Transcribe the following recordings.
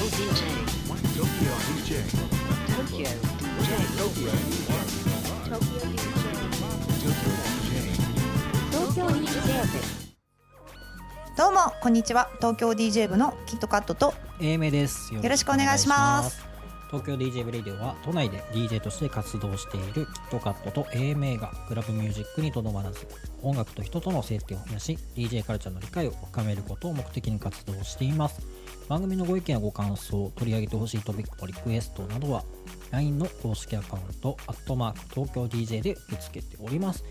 どうもこんにちは。東京 DJ 部のキットカットと A 名です。よよろしくお願いします。東京 DJ ブレイディオは都内で DJ として活動しているキットカットと A 名がクラブミュージックにとどまらず音楽と人との接点を増やし DJ カルチャーの理解を深めることを目的に活動しています。番組のご意見やご感想、取り上げてほしいトピックのリクエストなどは LINE の公式アカウント、アットマーク東京 DJ で受け付けております。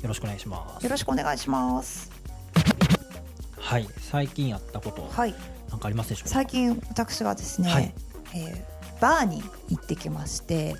よろしくお願いしますよ。ろしくお願いしますはい、最近やったこと、はいなんかありますでしょうか？最近私がですね、はいえーバーに行ってきまして。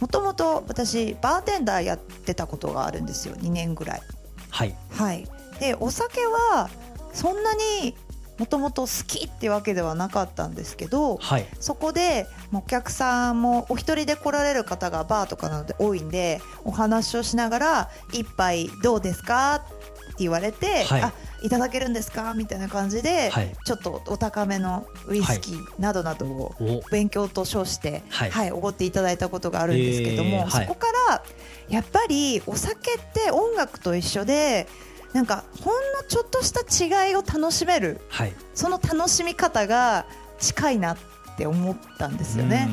もともと私バーテンダーやってたことがあるんですよ2年ぐらいはい。はいでお酒はそんなにもともと好きってわけではなかったんですけどはい。そこでお客さんもお一人で来られる方がバーとかなので多いんでお話をしながら「一杯どうですか?」って言われて「はいあいただけるんですか?」みたいな感じで、はいちょっとお高めのウイスキーなどなどをお勉強と称して、ははいいおごっていただいたことがあるんですけども、えーはいそこからやっぱりお酒って音楽と一緒でなんかほんのちょっとした違いを楽しめるはい。その楽しみ方が近いなって思ったんですよね。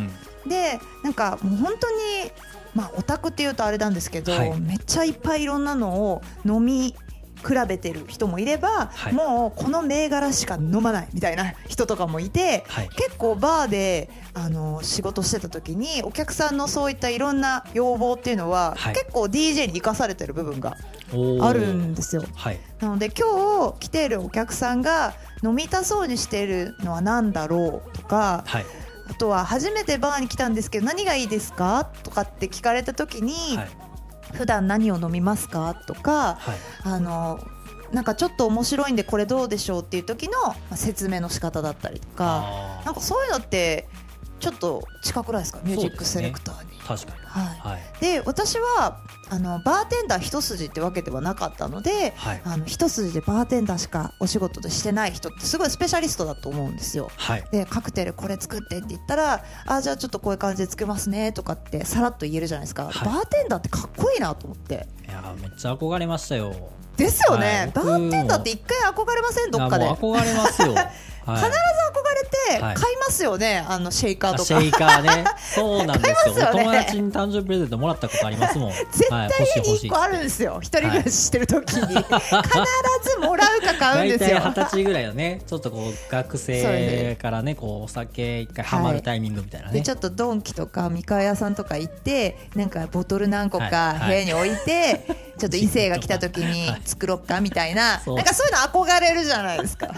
でなんかもう本当にまあオタクっていうとあれなんですけど、はいめっちゃいっぱいいろんなのを飲み比べてる人もいれば、はいもうこの銘柄しか飲まないみたいな人とかもいて、はい結構バーであの仕事してた時にお客さんのそういったいろんな要望っていうのは、はい結構 DJ に生かされてる部分があるんですよ。はい。なので今日来ているお客さんが飲みたそうにしているのは何だろうとかはい。あとは初めてバーに来たんですけど何がいいですかとかって聞かれた時に、はい。普段何を飲みますか？とかはい。あのなんかちょっと面白いんでこれどうでしょうっていう時のまあ説明の仕方だったりとかあなんかそういうのってちょっと近くないですか？ミュージックセレクターに。ー確かに。はいはい。で私はあのバーテンダー一筋ってわけではなかったのではい。あの一筋でバーテンダーしかお仕事でしてない人ってすごいスペシャリストだと思うんですよ。はい。でカクテルこれ作ってって言ったらあじゃあちょっとこういう感じで作りますねとかってさらっと言えるじゃないですか、はいバーテンダーってかっこいいなと思っていやーめっちゃ憧れましたよ。ですよね、バーテンダーって一回憧れません？どっかで。憧れますよ。はい。ず憧れてはい買いますよね？あのシェイカーとか。あシェイカーね。そうなんですよ。ね。お友達に誕生日プレゼントもらったことありますもん。絶はい。対家に欲しい。1個あるんですよ、一人暮らししてる時に、必ずもらうか買うん大ですよ。体二十歳ぐらいのね、ちょっとこう学生からね、こうお酒一回ハマるタイミングみたいなね。でち。ょっとドンキとか三河屋さんとか行ってなんかボトル何個かはい。部屋に置いて、ちょっと異性が来た時に作ろっかみたいな、なんかそういうの憧れるじゃないですか。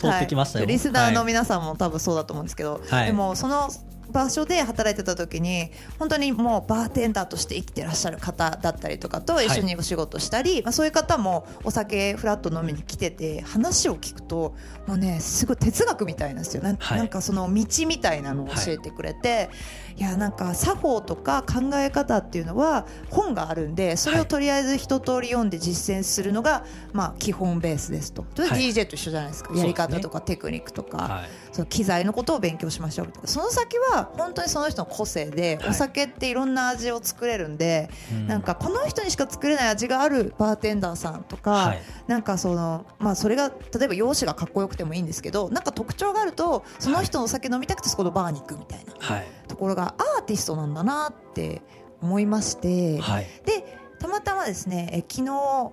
通ってきましたよ。はい。リスナーのはい皆さんも多分そうだと思うんですけど、はい。でもその場所で働いてた時に本当にもうバーテンダーとして生きてらっしゃる方だったりとかと一緒にお仕事したり、まあ、そういう方もお酒フラット飲みに来てて話を聞くともうねすごい哲学みたいなんですよ。はい。なんかその道みたいなのを教えてくれて、い、やなんか作法とか考え方っていうのは本があるんでそれをとりあえず一通り読んで実践するのが、まあ、基本ベースですと。DJ と一緒じゃないですか、やり方とかテクニックとか。はい。その機材のことを勉強しましょうとかその先は本当にその人の個性で、はい。お酒っていろんな味を作れるんで、うん。なんかこの人にしか作れない味があるバーテンダーさんとか、はい。なんかそのまあそれが例えば容姿がかっこよくてもいいんですけどなんか特徴があるとその人のお酒飲みたくてそこのバーに行くみたいなはい。ところがアーティストなんだなって思いまして、はい。でたまたまですねえ昨日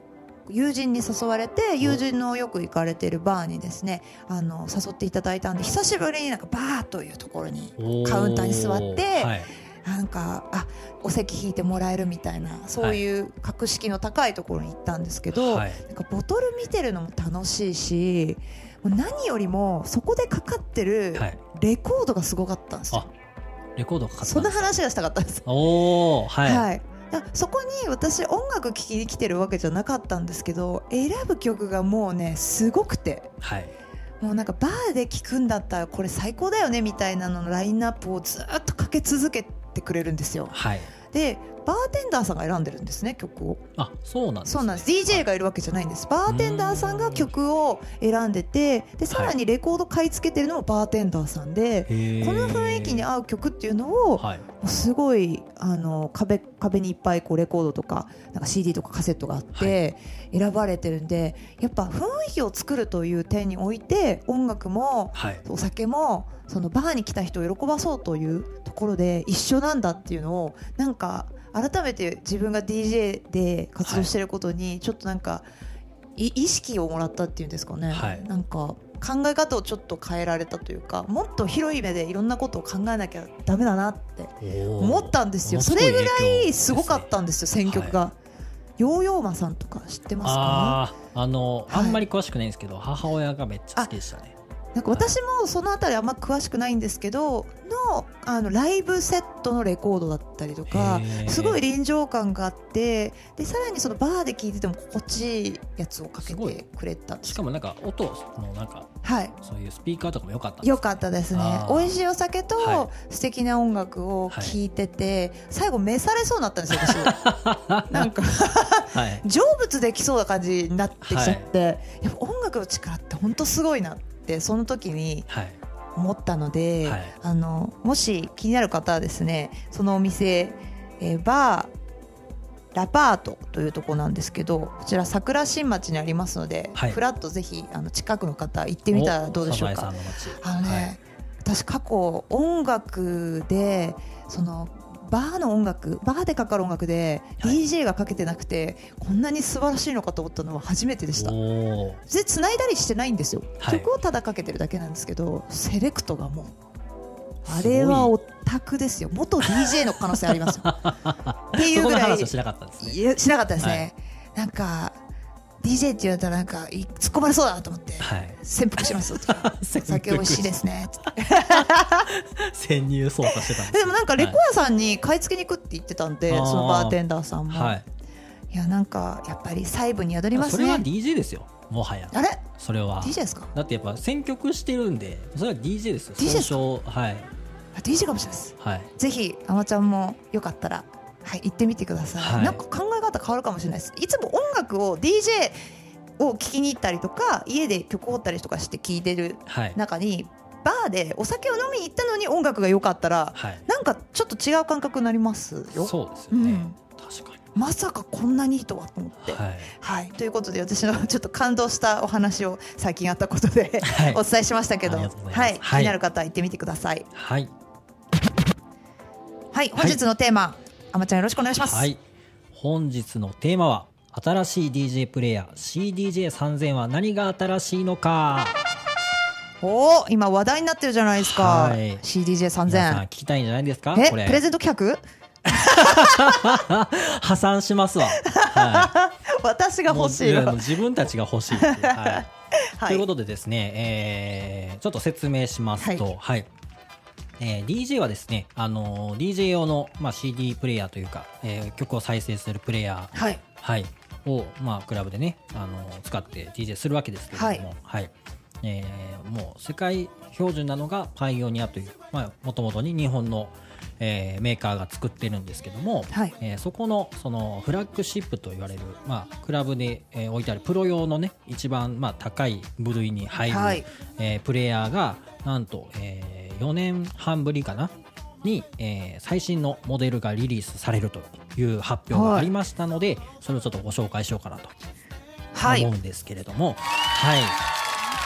友人に誘われて友人のよく行かれているバーにですねあの誘っていただいたんで久しぶりになんかバーというところにおカウンターに座ってはい。なんかあお席引いてもらえるみたいなそういう格式の高いところに行ったんですけど、はいなんかボトル見てるのも楽しいし何よりもそこでかかってるはいレコードがすごかったんですよ。あ、レコードかかったそんなですか？話がしたかったんです。おお、はい。はい、だそこに私音楽聴きに来てるわけじゃなかったんですけど選ぶ曲がもうねすごくてはい。もうなんかバーで聴くんだったらこれ最高だよねみたいなののラインナップをずっとかけ続けてくれるんですよ。はい。でバーテンダーさんが選んでるんですね曲を。あそうなんです、ね、そうなんです。DJ がいるわけじゃないんです。バーテンダーさんが曲を選んでてでさらにレコード買い付けてるのもバーテンダーさんで、へー。この雰囲気に合う曲っていうのを、はい。すごいあの壁壁にいっぱいこうレコードとかなんか CD とかカセットがあって選ばれてるんで、やっぱ雰囲気を作るという点において音楽もはい。お酒もそのバーに来た人を喜ばそうというところで一緒なんだっていうのをなんか改めて自分が DJ で活動してることにちょっとなんかい意識をもらったっていうんですかね、はい。なんか考え方をちょっと変えられたというかもっと広い目でいろんなことを考えなきゃダメだなって思ったんですよ。それぐらいすごかったんですよ選曲が、ヨーヨーマさんとか知ってますかあああの、はいあんまり詳しくないんですけど母親がめっちゃ好きでしたねなんか私もそのあたりあんま詳しくないんですけどのあのライブセットのレコードだったりとかすごい臨場感があってでさらにそのバーで聴いてても心地いいやつをかけてくれたしかもなんか音のなんかはい。そういうスピーカーとかも良かったんですよかったですね。美味しいお酒とは素敵な音楽を聴いてて、最後召されそうになったんですよ私。なんかはい。成仏できそうな感じになってきちゃって、やっぱ音楽の力って本当すごいなってその時にはい。思ったので、はい。あのもし気になる方はですねそのお店、えーバーラパートというところなんですけどこちら桜新町にありますので、はい。フラッとぜひあの近くの方行ってみたらどうでしょうか。あのね、私過去音楽でそのバーの音楽バーでかかる音楽ではい。DJ がかけてなくて、こんなに素晴らしいのかと思ったのは初めてでした。で繋いだりしてないんですよ、はい。曲をただかけてるだけなんですけどセレクトがもうあれはオタクですよ。元 DJ の可能性ありますよ。っていうぐらいしなかったんですね。いやしなかったですね、なんか DJ って言われたらなんかい突っ込まれそうだなと思ってはい。潜伏します。と酒美味しいですね。潜入捜査してたんですでもなんかレコヤさんに買い付けに行くって言ってたんで、あー。そのバーテンダーさんも、、はい。いやなんかやっぱり細部に宿りますそれはね DJ ですよ。もはや。あれ？それは。DJ ですか？だってやっぱ選曲してるんでそれは DJ ですよ。DJ ですか？はい。あ DJ かもしれないです。はい。ぜひあまちゃんもよかったらはい行ってみてください、はい。なんか考え方変わるかもしれないです。いつも音楽を DJ を聴きに行ったりとか家で曲を掘ったりとかして聴いてるはい。中にバーでお酒を飲みに行ったのに音楽が良かったらはい。なんかちょっと違う感覚になりますよ。そうですよね、うん。確かに。まさかこんなにいいとはと思って。はい。はい、ということで私のちょっと感動したお話を最近あったことで、はい。お伝えしましたけど、はい、気はい。になる方は行ってみてください。はい。はい、本日のテーマ、あまちゃんよろしくお願いします。はい。本日のテーマは新しい DJ プレイヤー CDJ3000 は何が新しいのか。おお、今話題になってるじゃないですか。はい。CDJ 皆さん3000聞。きたいんじゃないですか？え、これ。プレゼント企 破産しますわ、は画私が欲しい自分たちが欲しいいう、はい。はい。ということでですね、えーちょっと説明しますと、はいえー DJ はですね、あのー DJ 用の、まあ、CD プレイヤーというか、えー曲を再生するプレイヤー、はい。はい、を、まあ、クラブでね、あのー使って DJ するわけですけれども、はい。えーもう世界標準なのがパイオニアというもともとに日本の、えーメーカーが作ってるんですけども、はい。えーそこのそのフラッグシップと言われる、まあ、クラブで、えー置いてあるプロ用のね一番、まあ、高い部類に入る、はい。えープレイヤーがなんと、え4年半ぶりかな？に、えー最新のモデルがリリースされるという発表がありましたので、それをちょっとご紹介しようかなとはい。思うんですけれども、はい。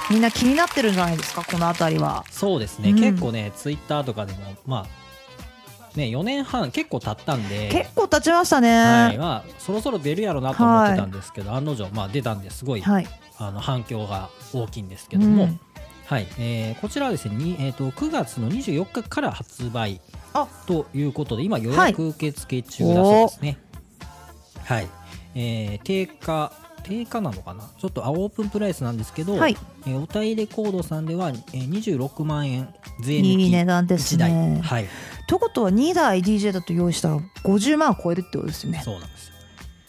みんな気になってるんじゃないですか、このあたりは。そうですね、うん。結構ねツイッターとかでもまあね4年半結構経ったんで。結構経ちましたね。はい。まあ、そろそろ出るやろなと思ってたんですけど、案の定、まあ、出たんですごい、はい。あの反響が大きいんですけども、うんはい。えーこちらはですね、にえー、と9月の24日から発売あ。ということで今予約受付中だそうですね。はい、えー定価定価なのかな？ちょっとあオープンプライスなんですけど、はい。えーおたいレコードさんでは、えー26万円税抜きいい値段です1台ね。はい。ということは2台 DJ だと用意したら50万超えるってことですよね。そうなんですよ。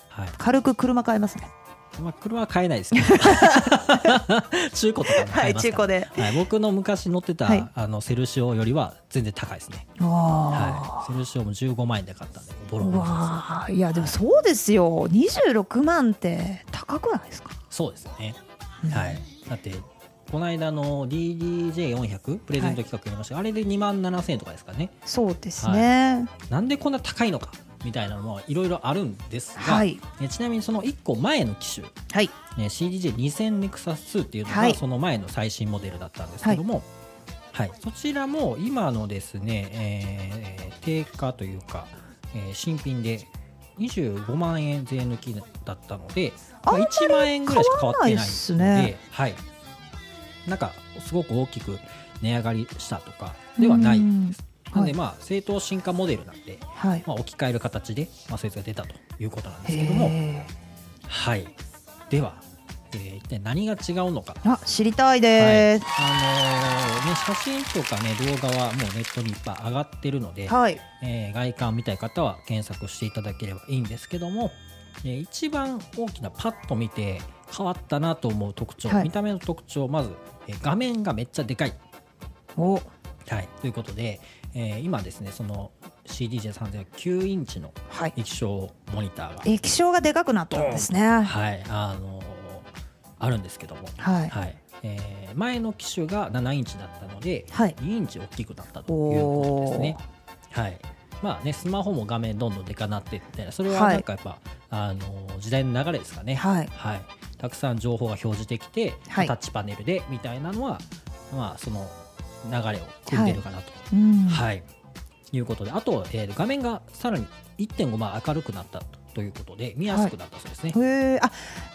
はい。軽く車買えますね。まあ、車は買えないですけど。中古とかもはい買えますから、中古で。はい、僕の昔乗ってた、はい。あのセルシオよりは全然高いですね、わはい、セルシオも15万円で買ったんでボロボロです。いやでもそうですよ。26万って高くないですか？そうですよね、はい。だってこの間の DDJ400 プレゼント企画やりました。が、あれで2万7000円とかですからね。そうですね。なんでこんな高いのかみたいなのもいろいろあるんですが、はい。えちなみにその1個前の機種はい。ね CDJ2000 ネクサス2っていうのはい。がその前の最新モデルだったんですけども、はい。そちらも今のですね、えー定価というか、えー新品で25万円税抜きだったので、まあ、1万円ぐらいしか変わってないのですね。はい、なんかすごく大きく値上がりしたとかではないうんです。なんではい。まあ正当進化モデルなんで、はい。まあ、置き換える形で、まあ、そいつが出たということなんですけども、へはい、では、えー一体何が違うのか、ーあ知りたいはい。ですあのーね、写真とか、ね、動画はもうネットにいっぱい上がってるので、はい。えー外観を見たい方は検索していただければいいんですけども、えー一番大きなパッと見て変わったなと思う特徴、はい。見た目の特徴まず、えー画面がめっちゃでかい。お。はい、ということで、えー今ですねその CDJ3009 インチのはい。液晶モニターが。液晶がでかくなったんですね。はい、あのーあるんですけども、はい。はい。えー前の機種が7インチだったので、はい。2インチ大きくなったということですね。はい。まあね、スマホも画面どんどんでかなっていってそれははい。なんかやっぱ、あのー時代の流れですかね、はい。たくさん情報が表示できて、はい。タッチパネルでみたいなのは、まあ、その流れを組んでるかなと、うん。はい。いうことで。あと、えー画面がさらに1.5倍明るくなったということで見やすくなったそうですね。へえあ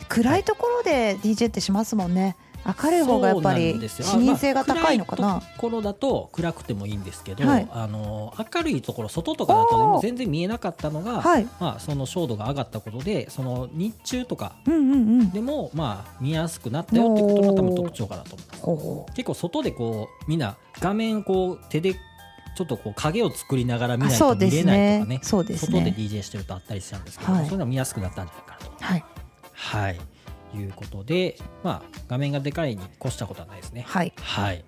暗いところで DJ ってしますもんね明るい方がやっぱり視認性が高いのかな？まあところだと暗くてもいいんですけど、はい。あの明るいところ外とかだと全然見えなかったのが、はい。まあ、その照度が上がったことでその日中とかでも、まあ、見やすくなったよってことが多分特徴かなと思います。ほ結構外でこうみんな画面こう手でちょっとこう影を作りながら見ないと見れないねとかね。そうです外でね DJ してるとあったりしたんですけど、はい。そういうの見やすくなったんじゃないかなと。はい。はいいうことで、まあ、画面がでかいに越したことはないですね。はい。はい、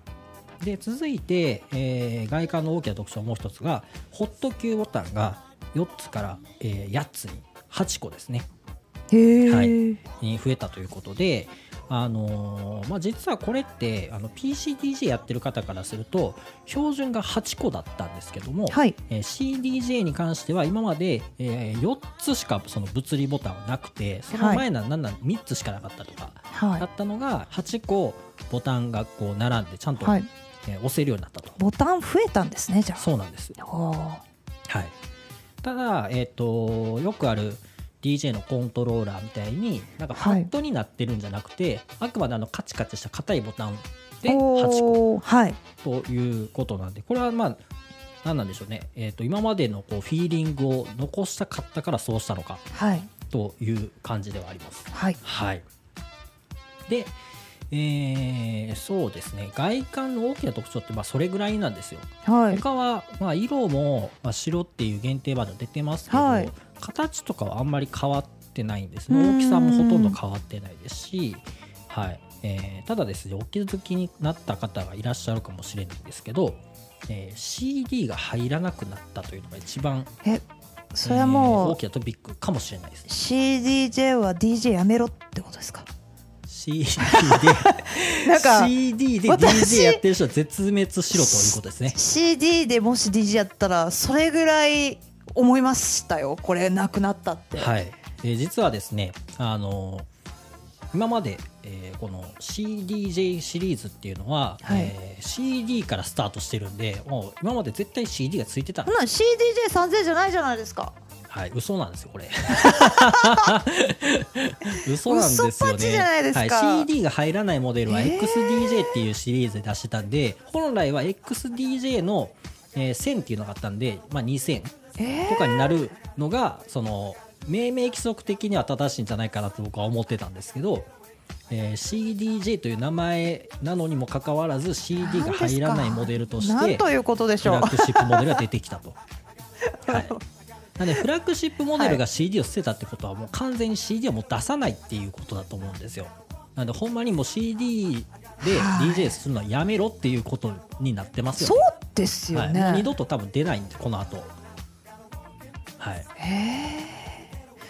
で続いて、えー外観の大きな特徴もう一つがホット Q ボタンが4つから、えー8つに8個ですね。へえ、はい。に増えたということで、あのーまあ、実はこれってあの PCDJ やってる方からすると標準が8個だったんですけども、はい。えー CDJ に関しては今まで、え4つしかその物理ボタンはなくてその前のなんなん3つしかなかったとか、はだったのが8個ボタンがこう並んでちゃんと、いはい。えー押せるようになったと。ボタン増えたんですねじゃそうなんです、はい、ただ、えー、とよくある DJ のコントローラーみたいになんかパッドになってるんじゃなくて、あくまであのカチカチした硬いボタンで8個はい。ということなんでこれはまあ何なんでしょうね、えー、と今までのこうフィーリングを残したかったからそうしたのか。はい。という感じではあります。はい。はい、で、えーそうですね。外観の大きな特徴ってまあそれぐらいなんですよ。はい。他はまあ色もまあ白っていう限定バージョン出てますけど、はい形とかはあんまり変わってないんですね。うん。大きさもほとんど変わってないですし、はい。えーただですねお気づきになった方がいらっしゃるかもしれないんですけど、えー CD が入らなくなったというのが一番、えそれはえーもう大きなトピックかもしれないです CDJ は DJ やめろってことですか？CD なんかで CD DJ やってる人は絶滅しろということですね。CD でもし DJ やったらそれぐらい思いましたよ。これなくなったって。はい、えー実はですね、あのー今まで、えーこの CDJ シリーズっていうのは、はい。えー CD からスタートしてるんでもう今まで絶対 CD がついてたほな CDJ3000 じゃないじゃないですか。はい、嘘なんですよこれ。嘘なんですよね。嘘っぱちじゃないですか。はい、CD が入らないモデルはえー。XDJ っていうシリーズで出してたんで、本来は XDJ の、えー1000っていうのがあったんで、まあ、2000えとかになるのがその命名規則的には正しいんじゃないかなと僕は思ってたんですけど、えー CDJ という名前なのにもかかわらず CD が入らないモデルとしてということでしフょう？ラッグシップモデルが出てきたと。はい、なんでフラッグシップモデルが CD を捨てたってことはもう完全に CD をもう出さないっていうことだと思うんですよ。なんでほんまにもう CD ではい。DJ するのはやめろっていうことになってますよそうね、ですよはい、もうね二度と多分出ないんでこの後はい。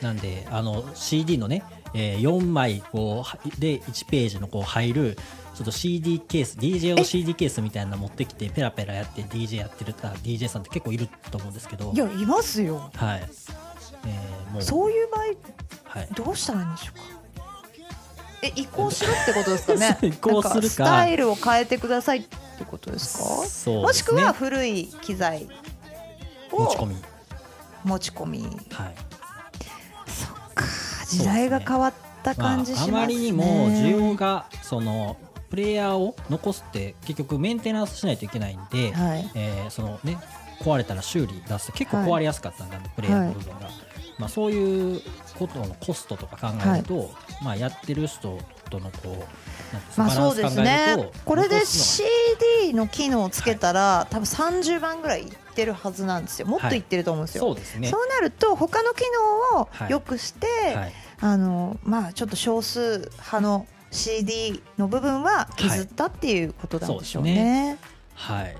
なんであの CD のね、えー4枚こうはで1ページのこう入るちょっと CD ケース DJ 用 CD ケースみたいなの持ってきてペラペラやって DJ やってるあ DJ さんって結構いると思うんですけど。いやいますよ。はい、えーもう。そういう場合はい、どうしたらいいんでしょうか？え移行しろってことですかね？移行するか。スタイルを変えてくださいってことですか？そうもしくは古い機材を持ち込み持ち込み。はい。そっか時代が変わった感じしますね、まあ、あまりにも需要がそのプレイヤーを残すって結局メンテナンスしないといけないんで、はい。えーそのね壊れたら修理出すと結構壊れやすかったんだ、プレイヤーの部分が、まあ、そういうことのコストとか考えると、まあ、やってる人とのこうまあそうですね。これで CD の機能をつけたら、多分30万ぐらいいってるはずなんですよ。もっといってると思うんですよ、そうですね。そうなると他の機能を良くして、はい。あのまあちょっと少数派の CD の部分は削ったっていうことなんでしょうね。はい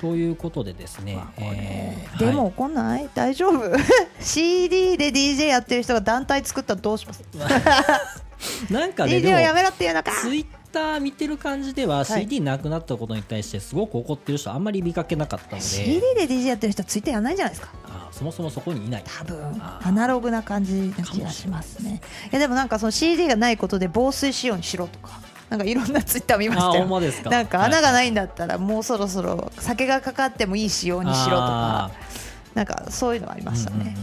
ということでですねまあ、えーでもはい。怒んない？大丈夫？CD で DJ やってる人が団体作ったらどうします？なんかねで DJ もをやめろっていうのか。ツイッター見てる感じでは、い。CD なくなったことに対してすごく怒ってる人あんまり見かけなかったので。CD で DJ やってる人はツイッターやらないんじゃないですか？あそもそもそこにいない。多分。アナログな感じな気がしますね。いやでもなんかその CD がないことで防水仕様にしろとかなんかいろんなツイッター見ましたよ。まですか？なんか穴がいないんだったらもうそろそろ酒がかかってもいい仕様にしろとかなんかそういうのありましたね、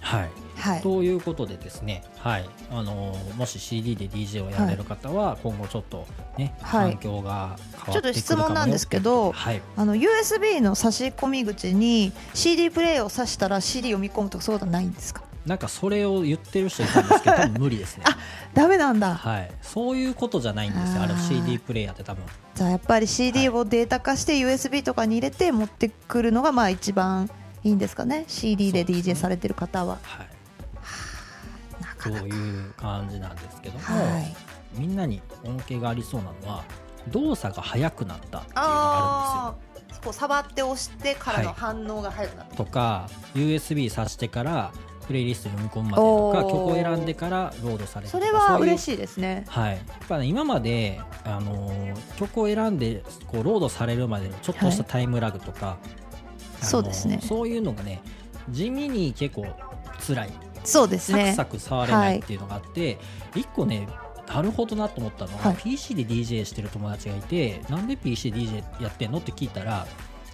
はい。はい。ということでですね、はい。あのーもし CD で DJ をやれる方は、今後ちょっとね、はい。環境が変ちょっと質問なんですけどはい、あの USB の差し込み口に CD プレイを挿したら CD 読み込むとかそういうことはないんですか？なんかそれを言ってる人いたんですけど、多分無理ですね。ダメなんだ。はい、そういうことじゃないんですよ、あれ CD プレイヤーって多分。じゃあやっぱり CD をデータ化して USB とかに入れて持ってくるのがまあ一番いいんですかね。CD で DJ されてる方は。はい、なかなか。そういう感じなんですけども、はい。みんなに恩恵がありそうなのは動作が速くなったっていうのがあああこう触って押してからのはい反応が早くなる、るんですよ。とか USB 挿してからプレイリストに読み込むまでとか曲を選んでからロードされるそれは嬉いしいですね。はい、やっぱね今まで、あのー曲を選んでこうロードされるまでのちょっとしたタイムラグとか、あのーそうですね。そういうのがね地味に結構辛い。そうですね。サクサク触れないっていうのがあって、一個ねなるほどなと思ったのは、はい。PC で DJ してる友達がいてなんで PC で DJ やってんのって聞いたら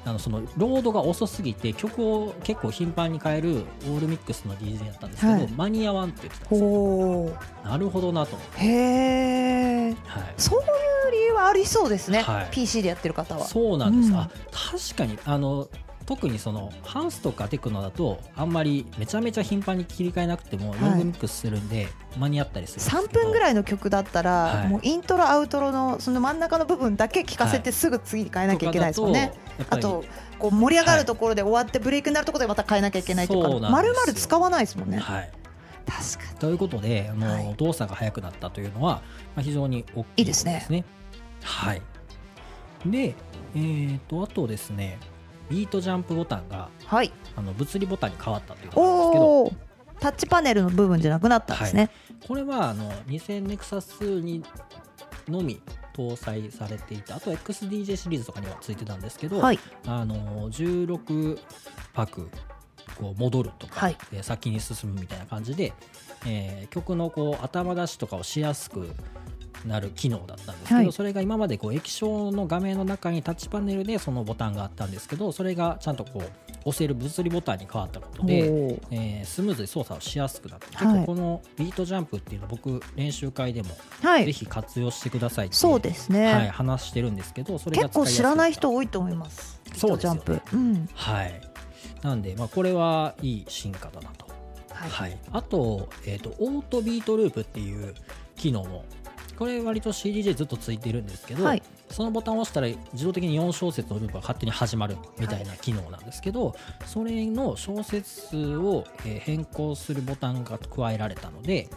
あのそのロードが遅すぎて曲を結構頻繁に変えるオールミックスの DJ やったんですけど、はい。間に合わんって言ってたんですよ。なるほどなと。へえはい、そういう理由はありそうですね、はい。PC でやってる方は。そうなんです、うん。あ確かにあの特にそのハウスとかテクノだとあんまりめちゃめちゃ頻繁に切り替えなくてもはい。ロングミックスするんで間に合ったりするんです3けど。分ぐらいの曲だったら、はい。もうイントロアウトロのその真ん中の部分だけ聞かせてすぐ次に変えなきゃいけないですもんね、あとこう盛り上がるところで終わってブレイクになるところでまた変えなきゃいけないとか。そうなんですよ。丸々使わないですもんね。はい、確かということであの、はい。動作が速くなったというのは、まあ、非常に大きいいいですね。はい、で、えー、とあとですねビートジャンプボタンがにはい。あの物理ボタンに変わったということなんですけど。タッチパネルの部分じゃなくなったんですね、これはあの2000ネクサスにのみ搭載されていたあと XDJ シリーズとかにはついてたんですけど、はい。あの16拍こう戻るとか、はい。えー先に進むみたいな感じで、えー曲のこう頭出しとかをしやすくなる機能だったんですけど、はい。それが今までこう液晶の画面の中にタッチパネルでそのボタンがあったんですけどそれがちゃんとこう押せる物理ボタンに変わったことで、えースムーズに操作をしやすくなって、はい。結構このビートジャンプっていうの僕練習会でもぜはい。ひ活用してくださいってそうですね、はい、話してるんですけどそれが結構知らない人多いと思います。ビートジャンプ、うん。はい。なんで、まあ、これはいい進化だなと、はい。はい、あと,、えー、とオートビートループっていう機能もこれ割と CDJ ずっとついてるんですけど、はいそのボタンを押したら自動的に4小節のループが勝手に始まるみたいな機能なんですけど、それの小節数をえー変更するボタンが加えられたので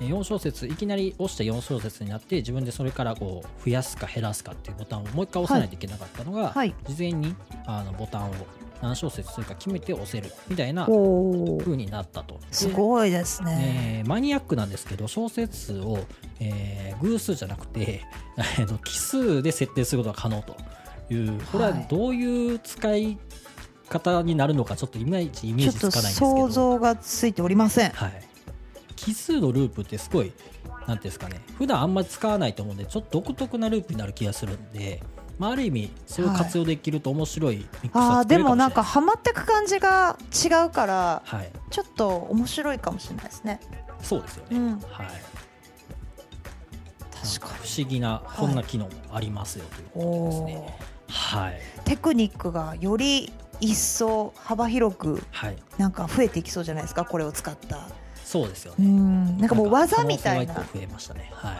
えー4小節いきなり押して4小節になって自分でそれからこう増やすか減らすかっていうボタンをもう一回押さないといけなかったのが、はい。事前にあのボタンを何小節するか決めて押せるみたいな風になったと。すごいですね。えーマニアックなんですけど小節数を、えー偶数じゃなくて、え奇数で設定することが可能というこれははいどういう使い方になるのかちょっといまいちイメージつかないんですけど想像がついておりません。はい、奇数のループってすごいなんていうんですかね普段あんまり使わないと思うんでちょっと独特なループになる気がするんで、まあ、ある意味それを活用できると面白いミックスあが作れあでもなんるかもしれないかハマってく感じが違うからはい、ちょっと面白いかもしれないですね。そうですよね、うん、はい、確か不思議なこんな機能もありますよというに。ことですおね。ーはい、テクニックがより一層幅広くはい、なんか増えていきそうじゃないですかこれを使った。そうですようね。んなんかもう技みたいな増えましたね。はい。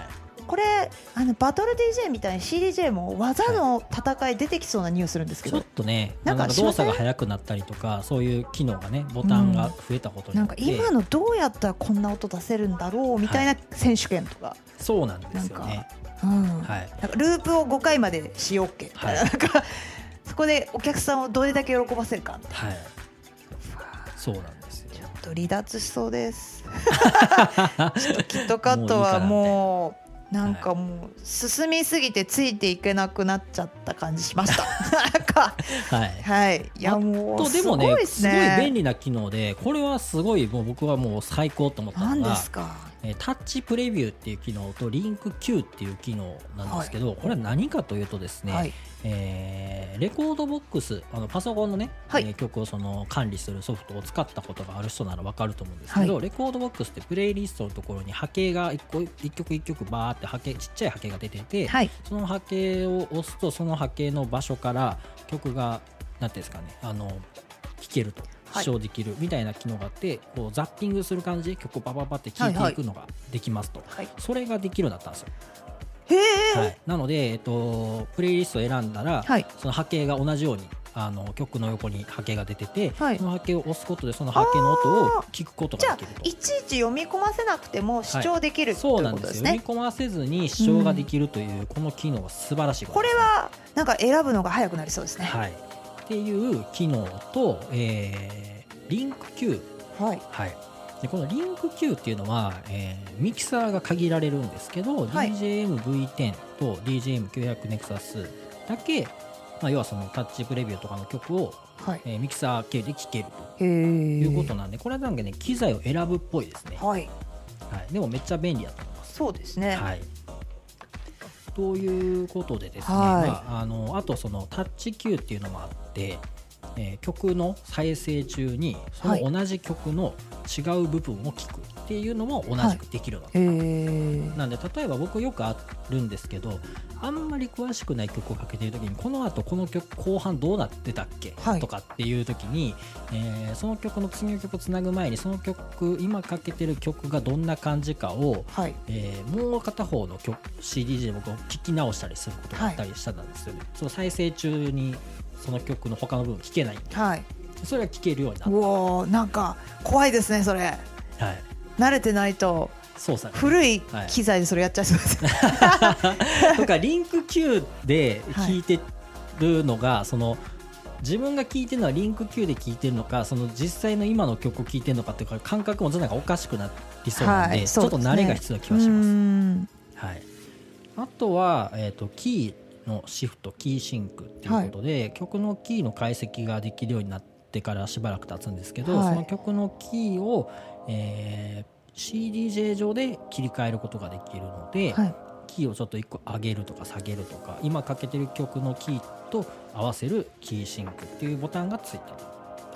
これあのバトル DJ みたいに CDJ も技の戦い出てきそうな匂いするんですけちょっど、とね、なかなんんか動作が速くなったりとか、そういう機能がね、ボタンが増えたことになんかよって、今のどうやったらこんな音出せるんだろうみたいな選手権とか、そうなんですよね。うん。はい。なんかループを5回までしようっけ。みたいな,、はい。なんかそこでお客さんをどれだけ喜ばせるか。みたい。はい。そうなんですよ。なちょっと離脱しそうです。ちょっとキットカットはもうなんかもう進みすぎてついていけなくなっちゃった感じしました。なんか。はい。はい。いやもうすもねごいですすごいね便利な機能でこれはすごいもう僕はもう最高と思った何のがですか？えータッチプレビューっていう機能とリンク Q っていう機能なんですけど、これは何かというとですね、はいえーレコードボックスあのパソコンのね、はい。えー曲をその管理するソフトを使ったことがある人なら分かると思うんですけど、はレコードボックスってプレイリストのところに波形が一個一曲一曲バーって波形ちっちゃい波形が出てて、はい。その波形を押すとその波形の場所から曲がなんていうんですかねあの聴けるとはい。視聴できるみたいな機能があって、こうザッピングする感じで曲をパパパって聴いていくのができますと、はい。それができるようになったんですよ、はい、なので、えっと、プレイリストを選んだら、はい。その波形が同じようにあの曲の横に波形が出てて、はい。その波形を押すことでその波形の音を聞くことができると。いちいち読み込ませなくても視聴できる、とそういなんです読み込ませずに視聴ができるという、この機能は素晴らしいことこれはなんか選ぶのが早くなりそうですね。はい、っていう機能と、えーリンク Q、はい。はい、でこのリンク Q っていうのは、えーミキサーが限られるんですけど、はい。DJM-V10 と DJM900NEXUS だけ、まあ、要はそのタッチプレビューとかの曲を、はい。えーミキサー系で聴けると。いうことなんで、これはなんかね機材を選ぶっぽいですね、はい。はい、でもめっちゃ便利だと思います。そうですね。はい。ということでですね、はい。まあ、あのあとそのタッチ Q っていうのもあって、えー曲の再生中にそはい。の同じ曲の違う部分を聞くっていうのも同じくできるようになったへえなんで例えば僕よくあるんですけどあんまり詳しくない曲をかけてる時にこの後この曲後半どうなってたっけ、はい。とかっていう時に、えーその曲の次の曲をつなぐ前にその曲今かけてる曲がどんな感じかをはい。えーもう片方の曲 CD で僕聞き直したりすることがあったりしたんですよね、その再生中にその曲の他の部分聞けない。んではい。それが聞けるようになっうおーなんか怖いですねそれ。た、はい、慣れてないと操作がね。古いはい機材でそれやっちゃいそうです、とかリンク Q で聞いてるのが、その自分が聞いてるのはリンク Q で聞いてるのかその実際の今の曲を聞いてるのかっていうか感覚も全然おかしくなりそうなんで,、はいちょっと慣れが必要な気はします。ん。はい、あとは、えー、とキーのシフト key sync っていうことで、曲のキーの解析ができるようになってからしばらく経つんですけど、はい。その曲のキーを、えー CDJ 上で切り替えることができるので、はい。キーをちょっと1個上げるとか下げるとか今かけてる曲のキーと合わせる key sync っていうボタンがついたと、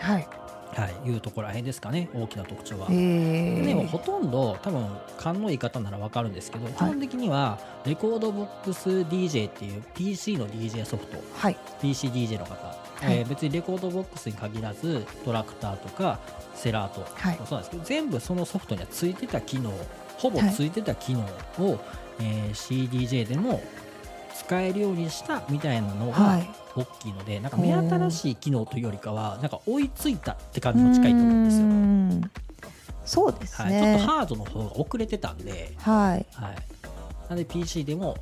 はいはい、いうところらへんですかね大きな特徴は。へでもえほとんど多分勘のいい方なら分かるんですけど、基本的にはレコードボックス DJ っていう PC の DJ ソフト。はい。PCDJ の方、はい。えー別にレコードボックスに限らずトラクターとかセラート、はい。そうなんですけど全部そのソフトにはついてた機能ほぼついてた機能を、えー CDJ でも使えるようにしたみたいなのがはい。大きいので、なんか目新しい機能というよりかはなんか追いついたって感じも近いと思うんですよ。うん。そうですはい、ちょっとねハードの方が遅れてたんで、はい。はい、なんで PC でも、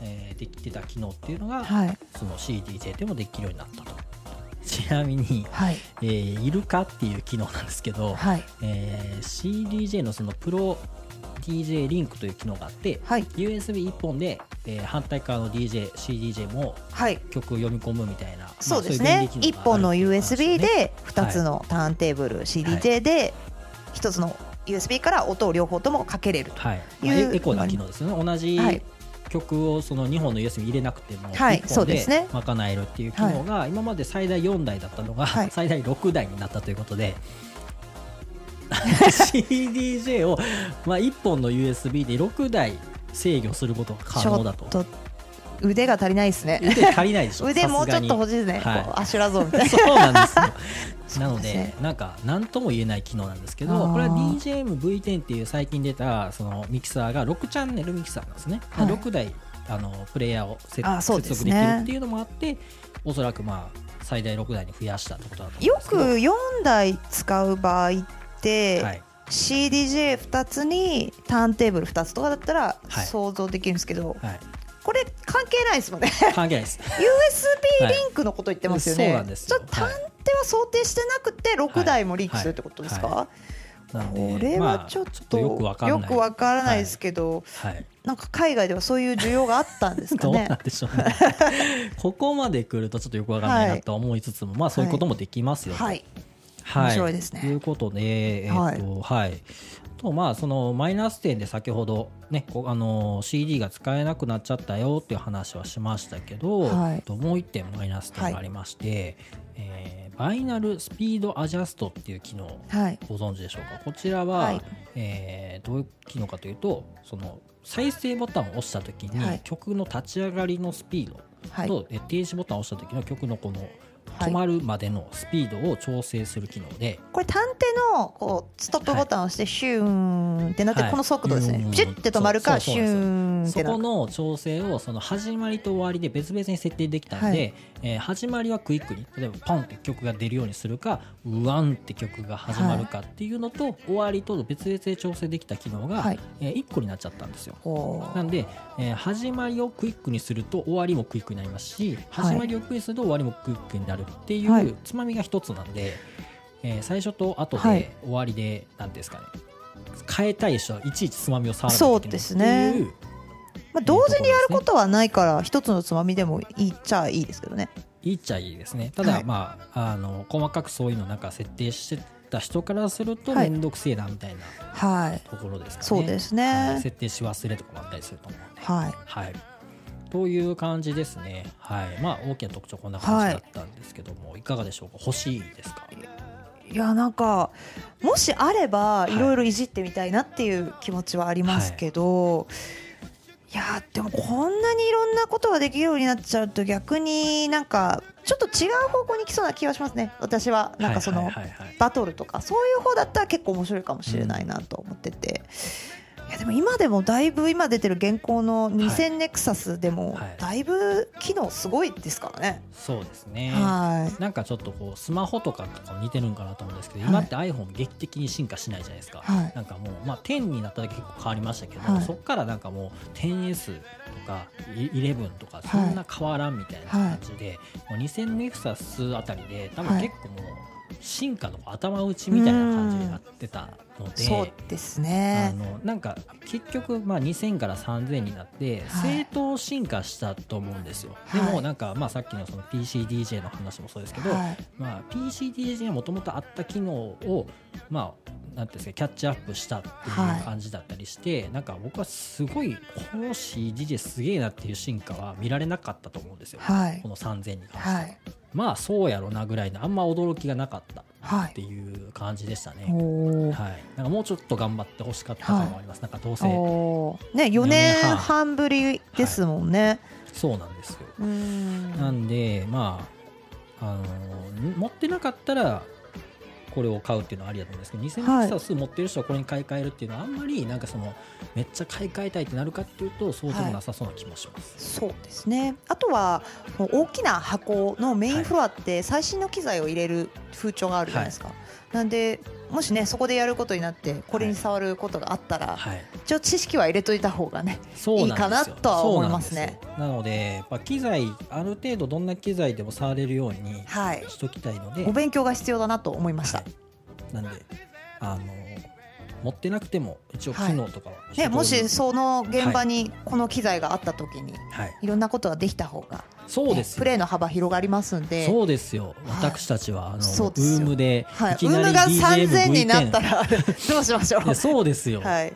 えーできてた機能っていうのが、はい。その CDJ でもできるようになったと。ちなみに、はい。えーイルカっていう機能なんですけど、はい。えー CDJ のそのプロ DJ リンクという機能があって、はい。USB1 本で、えー反対側の DJ、CDJ もはい。曲を読み込むみたいな、そうですまあねそういう便利機能が1本の USB ねで2つのターンテーブル CDJ で1つの USB から音を両方ともかけれるとはい、いうまあエエコーな機能ですよね。同じはい。曲をその2本の USB 入れなくてもはい。1本ですね。で賄えるっていう機能が今まで最大4台だったのがはい。最大6台になったということで CDJ をまあ1本の USB で6台制御することが可能だと。っと腕が足りないですね。腕足りないでしょ。腕もうちょっと欲ししいですね、はい。アシュラゾーンみたいな。そうなんですよ。なのでなんか何とも言えない機能なんですけどこれは DJM-V10 っていう最近出たそのミキサーが6チャンネルミキサーなんですね、はい。6台あのプレイヤーを接続できるっていうのもあっておそらくまあ最大6台に増やしたってことだと思うんよく4台使う場合って、はい CDJ2 つにターンテーブル2つとかだったらはい。想像できるんですけど、はい、これ関係ないですもんね。関係ないです。USB リンクのこと言ってますよね、そうなんですよ。ちょっと探偵は想定してなくて6台もリンクするってことですか、これはちょっと,、まあよくわからないですけど、はい、なんか海外ではそういう需要があったんですか どうねなんでしょうね。ここまで来るとちょっとよくわかんないなとは思いつつも、まあそういうこともできますよはい、面白いですね。ということで、えーとはい。とまあそのマイナス点で先ほどねあの CD が使えなくなっちゃったよっていう話はしましたけど、はい。ともう一点マイナス点がありまして、えーバイナルスピードアジャストっていう機能はい。ご存知でしょうか？こちらは、はい。えーどういう機能かというとその再生ボタンを押した時に、はい。曲の立ち上がりのスピードはい。停止ボタンを押した時の曲のこのはい止まるまでのスピードを調整する機能で、これタンテのこうストップボタンを押してシューンってなってはい。この速度ですね、うんピシュッて止まるかシューンってそこの調整をその始まりと終わりで別々に設定できたので、はい。えー始まりはクイックに例えばポンって曲が出るようにするかウワンって曲が始まるかっていうのと、終わりと別々で調整できた機能が、はい。え1個になっちゃったんですよ。なんで、えー始まりをクイックにすると終わりもクイックになりますし、はい。始まりをクイックにすると終わりもクイックになるっていう、はい。つまみが一つなんで、えー最初と後はい。で終わりで何ですかね。変えたい人はいちいちつまみを触らないけないっていうそうですね。まあ、同時にやることはないから一つのつまみでもいいっちゃいいですけどね。いいっちゃいいですね。ただ、はい。まああの細かくそういうのなんか設定してた人からするとはい。面倒くせえなみたいなはい。ところですかね、そうですね。はい設定し忘れとかもあったりすると思うんで。はい。はいという感じですね。はい。まあ大きな特徴こんな感じだったんですけども、い、かがでしょうか？欲しいですか？いやなんかもしあればいいろいろいじってみたいなっていう気持ちはありますけど、い、やでもこんなにいろんなことができるようになっちゃうと逆になんかちょっと違う方向に来そうな気がしますね。私はなんかそのはいはいはいはい。バトルとかそういう方だったら結構面白いかもしれないなと思ってて、いやでも今でもだいぶ今出てる現行の2000ネクサスでもはい。だいぶ機能すごいですからね。そうですね。はい。なんかちょっとこうスマホとかとか似てるんかなと思うんですけど、はい。今って iPhone 劇的に進化しないじゃないですか、はい。なんかもう、まあ、10になっただけ結構変わりましたけど、はい。そこからなんかもう 10S とかい11とかそんな変わらんみたいな感じで、もう2000ネクサスあたりで多分はい。結構もう進化の頭打ちみたいな感じになってたので。そうですあね。のなんか結局まあ2000から3000になってはい。正当進化したと思うんですよ、はい。でもなんかまあさっきのその PCDJ の話もそうですけど、はい。まあ、PCDJ にはもともとあった機能をまあなんていうんですかキャッチアップしたってはいいう感じだったりして、なんか僕はすごいこの CDJ すげえなっていう進化は見られなかったと思うんですよ、はい。この3000に関しては、はいまあそうやろなぐらいのあんま驚きがなかったってはい。いう感じでしたね、おー。はい、なんかもうちょっと頑張ってほしかった感もあります、なんかどうせね4四年年半。半ぶりですもんね。そうなんですよ、うん。なんでまああの持ってなかったらこれを買うっていうのはありだと思うんですけど2000ミキサー数持ってる人はこれに買い替えるっていうのはあんまりなんかそのめっちゃ買い替えたいってなるかっていうとそうでもなさそうな気もします、そうですね。あとは大きな箱のメインフロアって最新の機材を入れる風潮があるじゃないですか、なんでもしねそこでやることになってこれに触ることがあったら、はい、一応知識は入れといた方がねいいかなとは思いますね。なのでやっぱ機材ある程度どんな機材でも触れるようにはい。しときたいので、お勉強が必要だなと思いました、なんであの持ってなくても一応機能とかはね、りもしその現場にこの機材があった時にはい、いろんなことができた方が、そうですよ。プレーの幅広がりますんで。そうですよ、はい。私たちはあのそうですよ。ウームではい、いきなりウームが BGM 3000になったらら どうしましょう。そうですよ、はい。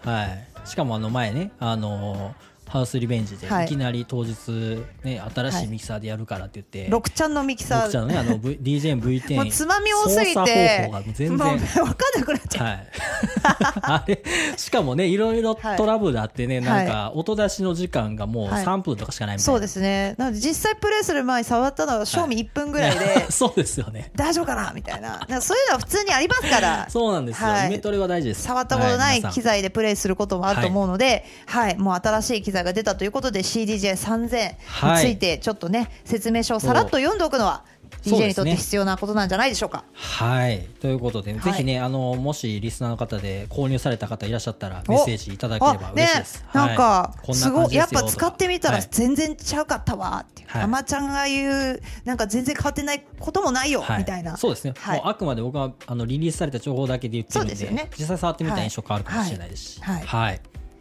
しかもあの前ねあのハウスリベンジではい。いきなり当日、ね、新しいミキサーでやるからって言って、6ちゃんのミキサ僕ちゃんのねあの、v、DJV10 もうつまみ多すぎ操作て方法が全然。もう分かんなくなっちゃう、はい、あれしかもねいろいろトラブルあってね、なんか音出しの時間がもうはい。3分とかしかないみたいな、そうですね。なので実際プレイする前に触ったのは賞味1分ぐらいで、そうですよね。大丈夫かなみたいな。なそういうのは普通にありますから。そうなんですよ、はい。イメトレは大事です。触ったことないは機材でプレイすることもあると思うので、はい。もう新しい機材が出たということで CDJ3000 についてちょっとね、説明書をさらっと読んでおくのは DJ にとって必要なことなんじゃないでしょうか。はい。ということで、はい。ぜひねあのもしリスナーの方で購入された方いらっしゃったらメッセージいただければあ嬉しいです、なんかはいこんな感すごいやっぱ使ってみたらはい。全然ちゃうかったわっていう、はい。あまちゃんが言うなんか全然変わってないこともないよ、はい。みたいな。そうですね、はい。もうあくまで僕はあのリリースされた情報だけで言ってるんでですよね。実際触ってみたら印象変わるかもしれないですし、はい。はい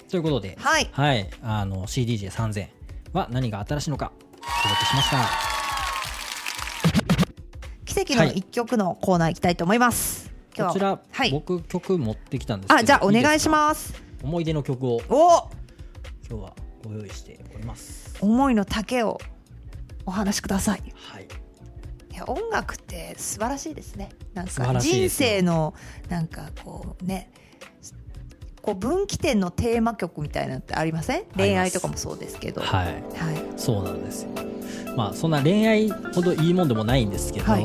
ということで、はい。あの CDJ3000 は何が新しいのかお届けしました。奇跡の一曲のコーナー行きたいと思います、はこちら、はい。僕曲持ってきたんですあじゃあお願いしすます。か思い出の曲を。お！今日はご用意しております。思いの丈をお話しください。はい。音楽って素晴らしいですね。なんから人生のなんかこうねこう分岐点のテーマ曲みたいなのってありません？恋愛とかもそうですけど。はい。はい。そうなんですよ。まあそんな恋愛ほどいいもんでもないんですけど、はい。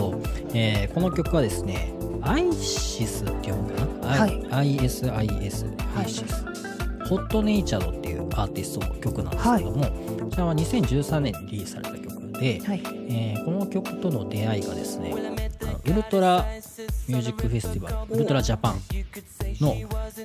えーこの曲はですねアイシスって読むかな、はい。ISIS はい。アイシス、ホットネイチャードっていうアーティストの曲なんですけども、こちらは2013年にリリースされた曲で、はい。えーこの曲との出会いがですねウルトラミュージックフェスティバルウルトラジャパンの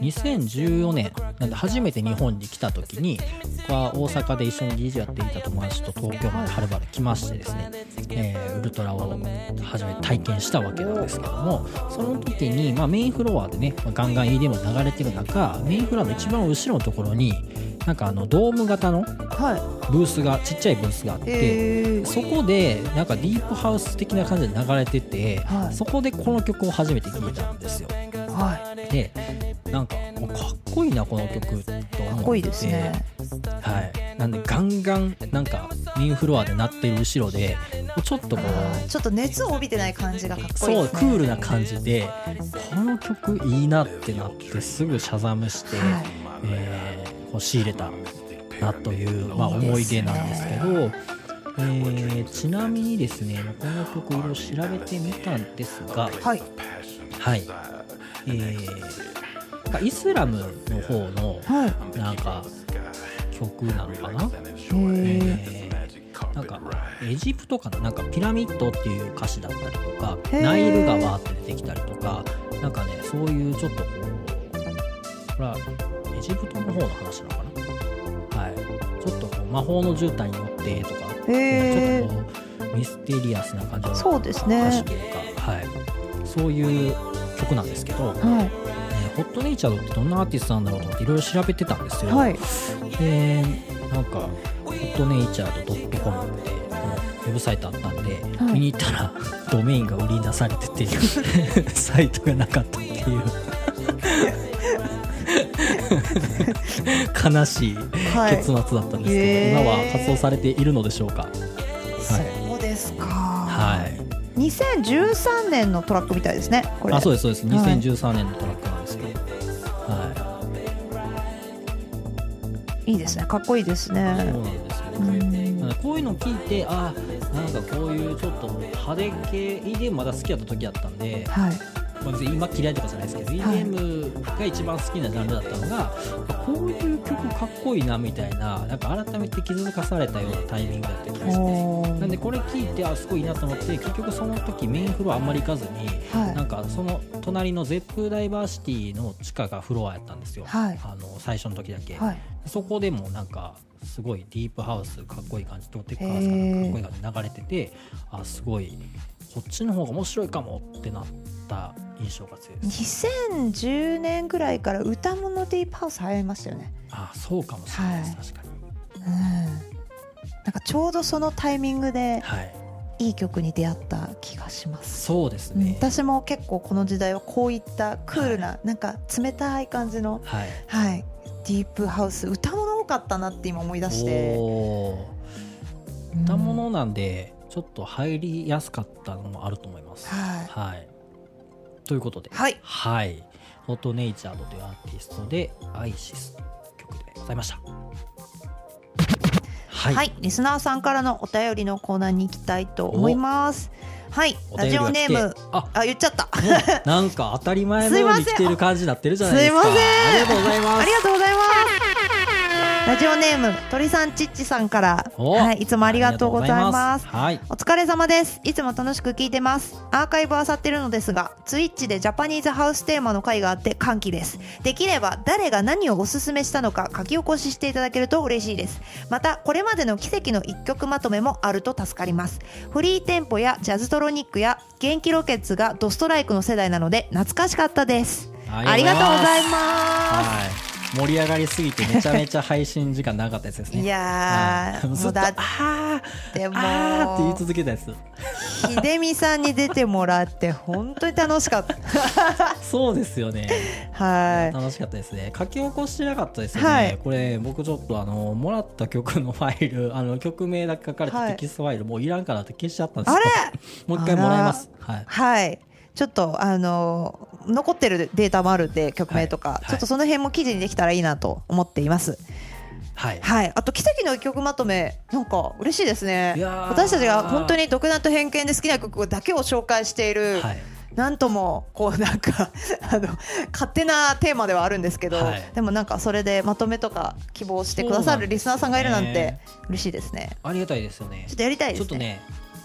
2014年なんで初めて日本に来た時に僕は大阪で一緒に DJ やっていた友達と東京まではるばる来ましてですね、えーウルトラを初めて体験したわけなんですけどもその時に、まあ、メインフロアでねまガンガン EDM 流れてる中メインフロアの一番後ろのところになんかあのドーム型のはブースがちっちゃいブースがあっいて、えー。そこでなんかディープハウス的な感じで流れてて、はい。そこでこの曲を初めて聴いたんですよ。はでなんかもうかっこいいなこの曲と思って。いかっこいいですね。はい。なんでガンガンなんかメインフロアで鳴ってる後ろでちょっとこうちょっと熱を帯びてない感じがかっこいいそうクールな感じでこの曲いいなってなってすぐシャザムして、はい。えーこう仕入れたなという、まあ、思い出なんですけどえーちなみにですねこの曲いろいろ調べてみたんですがはい。はい。えーイスラムの方のはい。なんか曲なのかな、へー。えーなんかエジプトかな？なんかピラミッドっていう歌詞だったりとかナイル川って出てきたりとかなんかねそういうちょっとこうこれはエジプトの方の話なのかな？はい。ちょっとこう魔法の絨毯に乗ってとか、へー。ちょっとこうミステリアスな感じのそうですね。歌詞というか、はい、そういう曲なんですけど、はえーホットネイチャードってどんなアーティストなんだろうと思っていろいろ調べてたんですよ。いはい。でなんかホットネイチャード .com ってウェブサイトあったんで、はい。見に行ったらドメインが売りに出されてて サイトがなかったっていう悲しいはい。結末だったんですけど、今は活動されているのでしょうか？そうですか。はい。2013年のトラックみたいですねこれ。あそうですそうです。はい。2013年のトラックなんですよはい。いいですね。かっこいいですそうなねんですようん。こういうの聞いてあなんかこういうちょっと派手系 EDM まだ好きだった時だったんではいこれ今嫌いとかじゃないですけど、EDM が一番好きなジャンルだったのがこういう曲かっこいいなみたいななんか改めて気づかされたようなタイミングだった気がして。なんでこれ聞いてあすごいいいなと思って結局その時メインフロアあんまり行かずに、はい。なんかその隣のゼップダイバーシティの地下がフロアやったんですよ、はい。あの最初の時だけ、はい。そこでもなんかすごいディープハウスかっこいい感じとテックハウへスかっこいい感じ流れててあすごいこっちの方が面白いかもってなった印象が強いです2010年ぐらいから歌物ディープハウス流行りましたよね。あそうかもしれないです、はい。確かに。うん。なんかちょうどそのタイミングではい。いい曲に出会った気がします、うんそうですね、私も結構この時代はこういったクールな、なんか冷たい感じのはい。はい。ディープハウス歌物多かったなって今思い出して。歌物なんでちょっと入りやすかったのもあると思います。はい。はい。ということで。はい。はい。フォトネイチャードというアーティストでアイシス曲でございました。ははい、リスナーさんからのお便りのコーナーに行きたいと思います。はい、ラジオネーム、ああ、言っちゃった。なんか当たり前のように来てる感じになってるじゃないですか。すいません。ありがとうございます。ありがとうございます。ラジオネーム、鳥さんちっちさんから、おはい、いつもありがとうございます。はいお疲れ様です。いつも楽しく聞いてます。アーカイブあさってるのですが、ツイッチでジャパニーズハウステーマの回があって歓喜です。できれば誰が何をおすすめしたのか書き起こししていただけると嬉しいです。また、これまでの奇跡の一曲まとめもあると助かります。フリーテンポやジャズトロニックや元気ロケッツがドストライクの世代なので懐かしかったです。ありがとうございます。はい盛り上がりすぎてめちゃめちゃ配信時間長かったやつですね。いやー、はい。ずっともうだっあてもーあーって言い続けたやつ。秀美さんに出てもらって本当に楽しかった。そうですよね。はい。楽しかったですね。書き起こしてなかったですよね、はい。これ僕ちょっとあのもらった曲のファイル あの曲名だけ書かれたはい。テキストファイル、もういらんかなって消しちゃったんですよ。あれ？もう一回もらいます。はい。はい。ちょっとあの残ってるデータもあるんで曲名とか、はいちょっとその辺も記事にできたらいいなと思っています。はいはい。あと奇跡の一曲まとめなんか嬉しいですね。私たちが本当に独断と偏見で好きな曲だけを紹介している。はいなんともこうなんか あの勝手なテーマではあるんですけど、はいでもなんかそれでまとめとか希望してくださるリスナーさんがいるなんて嬉しいですね。ありがたいですよねちょっとやりたいですね。ちょっとね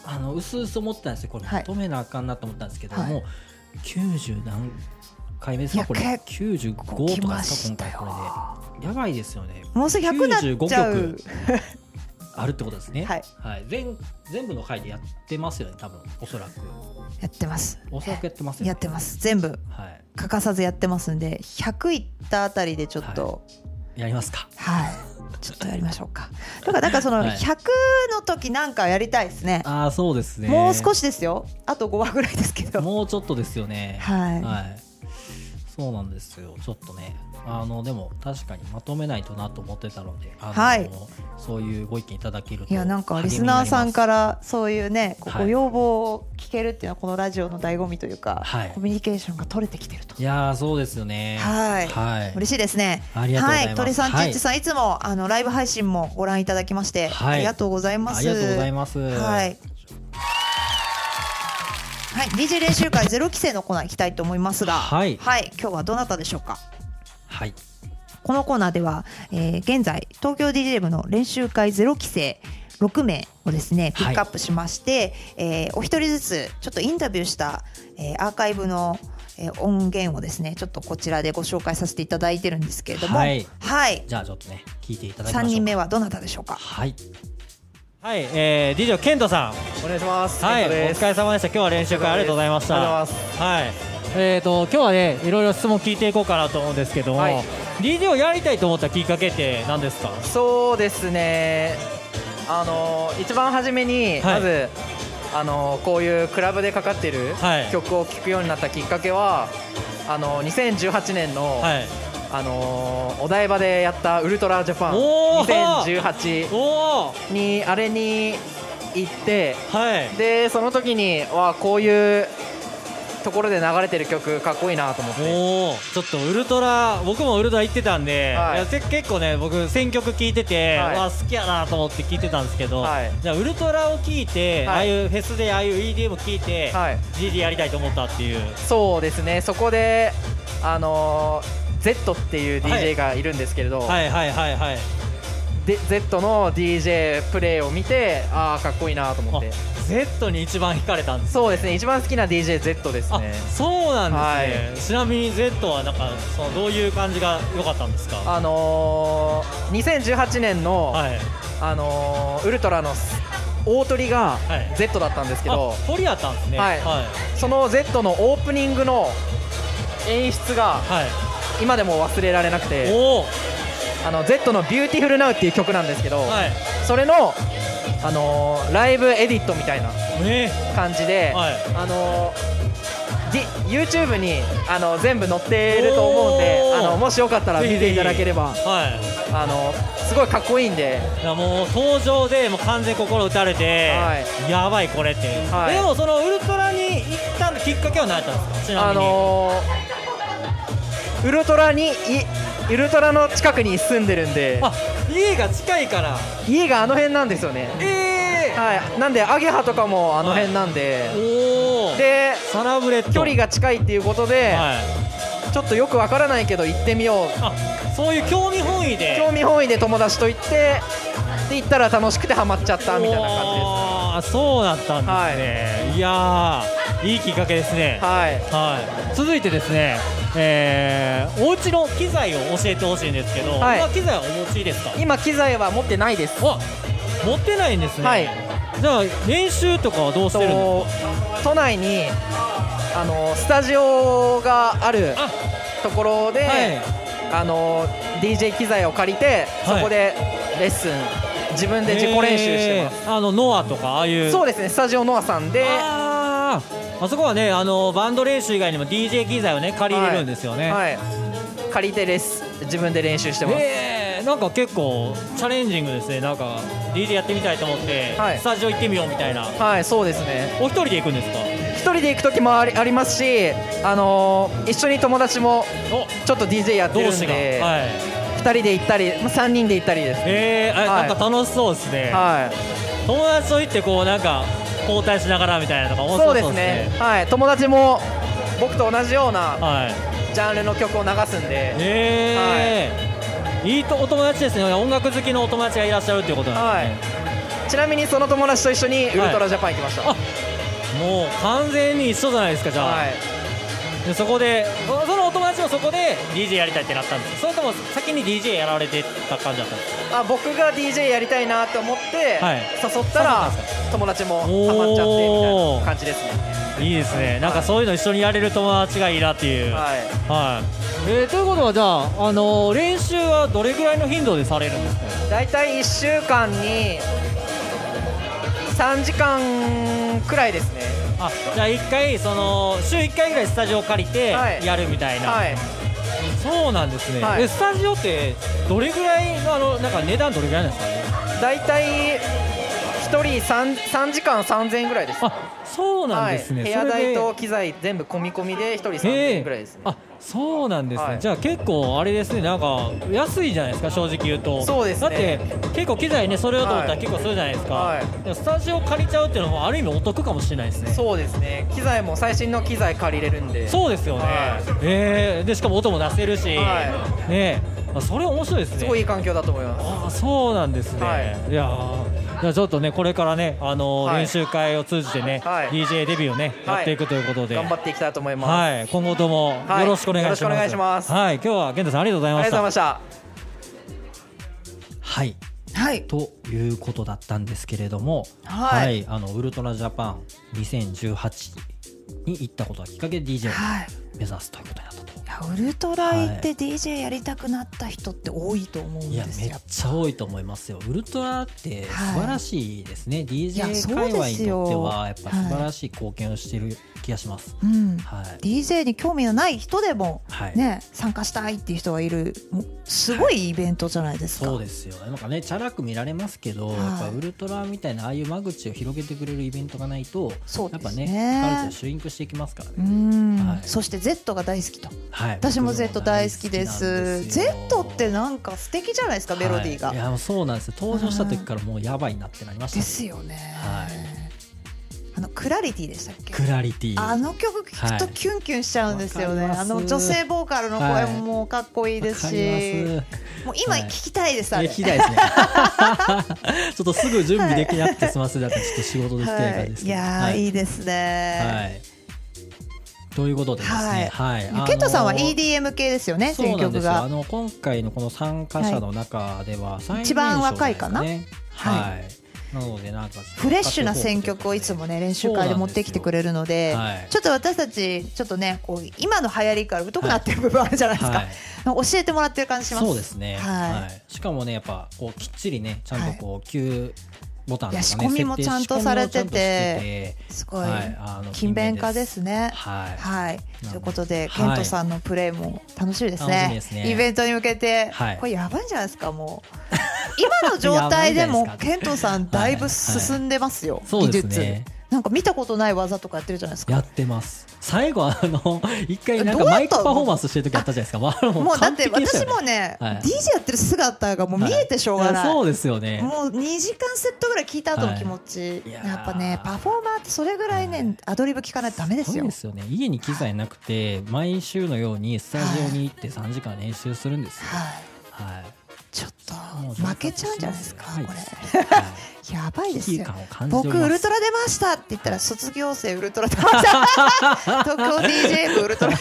あの薄々思ってたんですよこれはいまとめなあかんなと思ったんですけど、はい90何回目ですかこれ。結95来とかですか今回これでやばいですよね。もうすぐ100なっちゃう。95。曲あるってことですね。はい、全全部の回でやってますよね多分。おそらく。やってます。おそらくやってますよね。やってます。全部。はい。欠かさずやってますんで100いったあたりでちょっとやりますか。はい、ちょっとやりましょうか。だからなんかそのはい。100の時なんかやりたいですね、ああそうですね。もう少ししですよ。あと5話ぐらいですけど。もうちょっとですよね。はい。はい。そうなんですよ。ちょっとねあのでも確かにまとめないとなと思ってたのであの、はい。そういうご意見いただけるといやなんかリスナーさんかららそういうねご要望を聞けるっていうのはこのラジオの醍醐味というか、はい。コミュニケーションが取れてきてると。いやーそうですよね。はい。はい。嬉しいですね。ありがとうございます。はい、鳥さん、ちっちさん、い、つもあのライブ配信もご覧いただきまして、はい。ありがとうございます。ありがとうございます。はい。はい、DJ 練習会ゼロ期生のコーナー行きたいと思いますが、はい。今日はどなたでしょうか？はいこのコーナーでは、えー現在東京 DJ 部の練習会ゼロ期生6名をですねピックアップしまして、えーお一人ずつちょっとインタビューした、えーアーカイブの、えー音源をですねちょっとこちらでご紹介させていただいてるんですけれども、はいはい、じゃあちょっとね聞いていただきましょう3人目はどなたでしょうか？はいはい、えー、DJ ケントさん、お願いします。はい、お疲れ様でした。今日は練習会ありがとうございました。ありがとうございはい。えーと今日はねいろいろ質問聞いていこうかなと思うんですけども、はい DJ をやりたいと思ったきっかけって何ですか？そうですね。あの一番初めに、はいまずあのこういうクラブでかかってるはい曲を聴くようになったきっかけは、あの2018年の、はい。あのお台場でやったウルトラジャパンおー2018おお、にあれに行って。はい。でその時にわこういうところで流れてる曲かっこいいなと思って。ちょっとウルトラ僕もウルトラ行ってたんで、はい。いやせ結構ね僕選曲聞いてて、はい。わ好きやなと思って聞いてたんですけど、はい。じゃあウルトラを聞いて、はい。ああいうフェスでああいう EDM 聞いて、はい。GD やりたいと思ったっていう。そうですね。そこであのー Z っていうはい DJ がいるんですけれど、はい。はい。はい。はいで Z の DJ プレイを見てああかっこいいなと思って。あ Z に一番惹かれたんですそうですね。一番好きな DJ Z ですあねそうなんですね、はちなみに Z はなんかそのどういう感じが良かったんですか？あのー、2018年の、はい。あのーウルトラの大鳥がはい。Z だったんですけど、あ鳥やったんですね。はい。はい。その Z のオープニングの演出がはい。今でも忘れられなくて。おおあの Z の「Beautiful Now」っていう曲なんですけど、はい。それの、あのーライブエディットみたいなえ感じで、はい。あのー YouTube にあの全部載っていると思うんであのもしよかったら見ていただければはい。あのすごいかっこいいんで。いやもう登場でもう完全に心打たれて、はやばいこれって、はい。でもそのウルトラに行ったきっかけは何やったんですか？あのーウルトラにいウルトラの近くに住んでるんで。あ家が近いから。家があの辺なんですよね。ええ。はい。なんでアゲハとかもあの辺なんで、おおでサラブレッド。距離が近いっていうことで、はい。ちょっとよくわからないけど行ってみよう。あそういう興味本位で。興味本位で友達と行ってで行ったら楽しくてハマっちゃったみたいな感じです。ああそうだったんですね、い、やーいいきっかけですね。はい。はい、続いてですね、えー、お家の機材を教えてほしいんですけど、はい。今機材はお持ちですか？今機材は持ってないです。あ持ってないんですね、はい。じゃあ練習とかはどうしてるんとです都内にあのスタジオがあるあところで、かはい。あの DJ 機材を借りて、はい。そこでレッスン自分で自己練習してます、えー。あのノアとかああいう。そうですねスタジオノアさんであそこはねあのバンド練習以外にも DJ 機材をね借りれるんですよね、はい、借りてレッス自分で練習してます、え。ーなんか結構チャレンジングですね。なんか DJ やってみたいと思って、はい。スタジオ行ってみようみたいな。はいそうですね。お一人で行くんですか？一人で行く時もありありますし、あのー一緒に友達もお。ちょっと DJ やってるんで、はい。二人で行ったり、まあ、3人で行ったりです、え。ー、あはい。なんか楽しそうですね、はい、友達と行ってこうなんか交代しながらみたいなのが面そうですね。はい、友達も僕と同じようなはい。ジャンルの曲を流すんで、え。ーい。いとお友達ですね。音楽好きのお友達がいらっしゃるっていうことなんで。すね、ちなみにその友達と一緒にウルトラジャパン行きました、あもう完全に一緒じゃないですかじゃあ、はい、でそこでそそこで DJ やりたいってなったんですそれとも先に DJ やられてた感じだったんですか？あ僕が DJ やりたいなと思って、はい。誘ったら友達もハマっちゃってみたいな感じですね。いいですね。なんかそういうの一緒にやれる友達がいいなっていう。はい。はい、えーということはじゃあ、あのー練習はどれぐらいの頻度でされるんですか？大体1週間に3時間くらいですねあじゃあ1回その週1回ぐらいスタジオを借りてはい。やるみたいな、はい。そうなんですね、はい。えスタジオってどれぐらいのあのなんか値段どれぐらいなんですかね？大体1人 3, 3時間3000円ぐらいです。あそうなんですね、はい、部屋代と機材全部込み込みで1人3000へ円ぐらいですね。あそうなんですね、はい。じゃあ結構あれですね。なんか安いじゃないですか正直言うと。そうですね。だって結構機材ねそれをと思ったらはい。結構するじゃないですか、はい。スタジオ借りちゃうっていうのもある意味お得かもしれないですね。そうですね。機材も最新の機材借りれるんで。そうですよね、はい。えーでしかも音も出せるし、はね。あそれ面白いですね。すごいいい環境だと思います。ああそうなんですね、はいい、やーじゃあちょっとねこれからね、あのーはい。練習会を通じてね、はい。DJ デビューをね、はい。やっていくということで。頑張っていきたいと思います、はい、今後ともはい。よろしくお願いします。いします。はい、今日は健太さんありがとうございありました。がとうございました。はい。はい。ということだったんですけれども、はい。あのウルトラジャパン2018に行ったことがきっかけで DJ をはい目指すということになったと。いやウルトラ行って DJ やりたくなった人って多いと思うんいやめっですよ。ちゃ多いと思いますよ。ウルトラって素はい晴らしいですね。や DJ そう界隈にですよとってはやっぱ素晴らしい貢献をしている気がします。うん、はい。DJ に興味のない人でも、はいね、参加したいっていう人がいるすごいイベントじゃないですか。そうですよ。なんかねチャラく見られますけど、はいやっぱウルトラみたいなああいう間口を広げてくれるイベントがないとそうやっぱですねねカルチャーシュリンクしていきますからうね、ん、はいそして Z が大好きと。はい、私も Z 大好きです。ですよ。Z ってなんか素敵じゃないですかメロディーが、はい、いやもうそうなんですよ。登場した時からもうやばいなってなりましたでねすよね、はい。あのクラリティでしたっけ？クラリティ。あの曲聴くとはい。キュンキュンしちゃうんですよね、わかります。あの女性ボーカルの声ももうかっこいいですし、もう今はい聞きたいです、あれ。ますえ聞きたいですね。ちょっとすぐ準備できなくてすみません。だからちょっと仕事できてないですい、いやー、はい。い、いですね、はいということでですね、はい、あのーケントさんは EDM 系ですよね、選曲なんですよ。あが。の今回のこの参加者の中では最年少一番若いかな？じゃない。はい、なのでなんかフレッシュな選曲をいつもね練習会で持ってきてくれるのではい。ちょっと私たちちょっとねこう今の流行りから疎くなってる部分あるじゃないですか、はい。教えてもらってる感じします。そうですね、はい。はい。しかもねやっぱこうきっちりねちゃんとこう Q ボタンとかね仕込みもちゃんとされててすごいはいあの勤勉家ですね。はい。はい、どということで、はいケントさんのプレーも楽しみですね。ですね。イベントに向けて、はい。これやばいんじゃないですかもう。今の状態でも ケントさんだいぶ進んでますよ、技術。ねなんか見たことない技とかやってるじゃないですか。やってます。最後あの 一回なんかマイクパフォーマンスしてる時あったじゃないですか。まあもうもうだって私完璧でしたよねもね、はい DJ やってる姿がもう見えてしょうがない、やそうですよね。もう2時間セットぐらい聞いた後の気持ち、い。やっぱねパフォーマーってそれぐらいね、アドリブ聞かないとダメですよ。そうですよね。家に機材なくて毎週のようにスタジオに行って3時間練習するんですよ。はい。はいちょっと負けちゃうんじゃないですか、はい。これ。はい。やばいですよ。僕ウルトラ出ましたって言ったら卒業生ウルトラ出ました。東京 DJ 部ウルトラ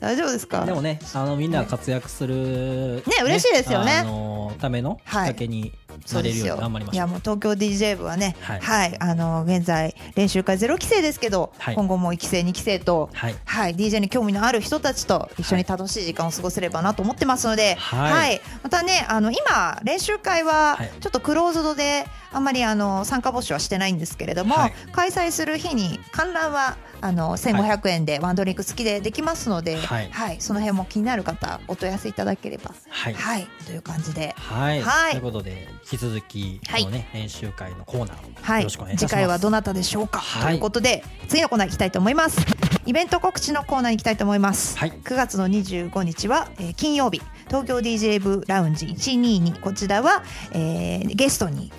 大丈夫ですか？でもね、あのみんなが活躍する、ね嬉しいですよね。あのためのきっかけになれるように頑張りまし。いやもう東京 DJ 部はね、は、はいいあの現在練習会ゼロ期生ですけど、はい。今後も1期生2期生と、はい。はい、DJ に興味のある人たちと一緒に楽しい時間を過ごせればなと思ってますので、はい。またねあの今練習会ははい。ちょっとクローズドであんまりあの参加募集はしてないんですけれども、はい。開催する日に観覧はあの1500円でワンドリンク付きでできますので、はい。その辺も気になる方お問い合わせいただければ、はい。はい、という感じで。はい、はい。ということで引き続きこのね、練習会のコーナーをはい、よろしくお願いします。次回はどなたでしょうか、はい。ということで次のコーナー行きたいと思います。イベント告知のコーナーに行きたいと思います、はい。9月の25日は、えー金曜日東京 DJ 部ラウンジ122こちらは、えーゲストに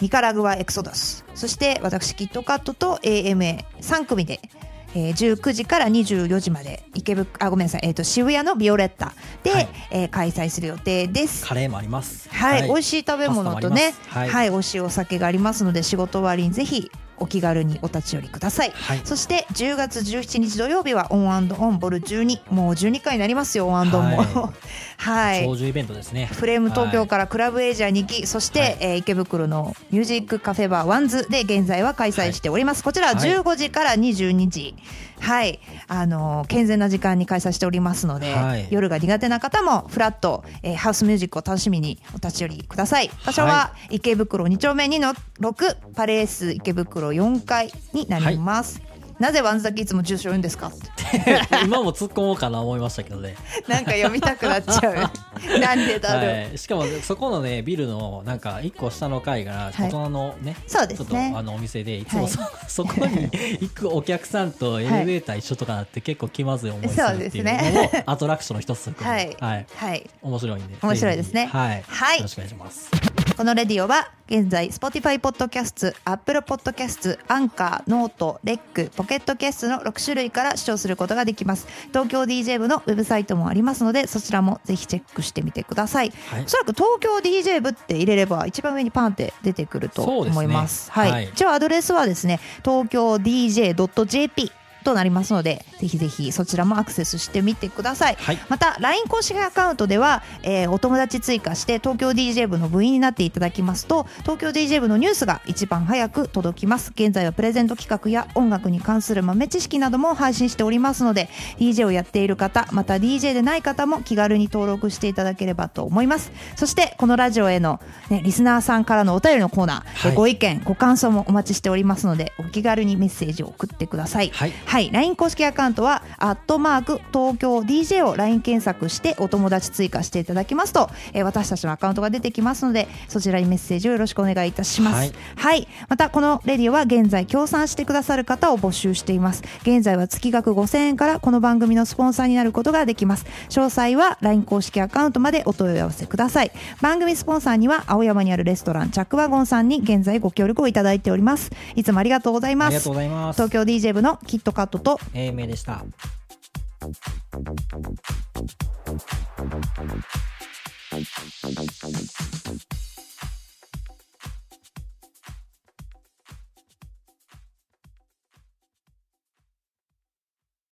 ニカラグアエクソダス。そして私キットカットと AMA3 組でえー19時から24時まで。池袋あごめんなさい、えー、と渋谷のビオレッタで、はい。えー開催する予定です。カレーもあります。はい、美味しい食べ物とね、パスタもあります。はい、美味しいお酒がありますので仕事終わりにぜひお気軽にお立ち寄りください。はいそして10月17日土曜日はオンオンボル12もう12回になりますよオンオンも。は はい。長寿イベントですね。フレーム東京からクラブエイジャー2期、そして、はいえー池袋のミュージックカフェバーワンズで現在は開催しております。こちらははい15時から22時、はい、あのー健全な時間に開催しておりますので、はい夜が苦手な方もフラット、えーハウスミュージックを楽しみにお立ち寄りください。場所はは池袋2丁目2の6パレス池袋4階になります。なぜワンズだけいつも住所言うんですか？今も突っ込もうかな思いましたけどね。なんか読みたくなっちゃう。なんでだろう。はい、しかもそこのねビルのなんか一個下の階がはい大人のね、そうですね。ちょっとあのお店でいつもそ,、はそこに行くお客さんとエレベーター一緒とかなって結構気まずい思いするっていうのもね。アトラクションの一つはい。はい、はい。面白いんで。面白いですね。はい、はい。よろしくお願いします。このレディオは現在 Spotify ポッドキャスト、Apple ポッドキャスト、アンカー、ノート、レック、ポケットキャストの6種類から視聴することができます。東京 DJ 部のウェブサイトもありますので、そちらもぜひチェックしてみてください。はいおそらく東京 DJ 部って入れれば一番上にパンって出てくると思います。はい、はい一応アドレスはですね、東京 DJ.jp となりますので、ぜひぜひそちらもアクセスしてみてください。はい。また LINE 公式アカウントでは、えーお友達追加して東京 DJ 部の部員になっていただきますと東京 DJ 部のニュースが一番早く届きます。現在はプレゼント企画や音楽に関する豆知識なども配信しておりますので DJ をやっている方また DJ でない方も気軽に登録していただければと思います。そしてこのラジオへの、ね、リスナーさんからのお便りのコーナー、はい。ご意見ご感想もお待ちしておりますのでお気軽にメッセージを送ってください。はいはい、LINE 公式アカウントは、アットマーク東京 DJ を LINE 検索してお友達追加していただきますと、えー私たちのアカウントが出てきますので、そちらにメッセージをよろしくお願いいたします。はいはい、またこのレディオは現在協賛してくださる方を募集しています。現在は月額5000円からこの番組のスポンサーになることができます。詳細は LINE 公式アカウントまでお問い合わせください。番組スポンサーには青山にあるレストランチャックワゴンさんに現在ご協力をいただいております。いつもありがとうございますありがとう。ございます東京 DJ 部のキットカットと英明でした。Thank you.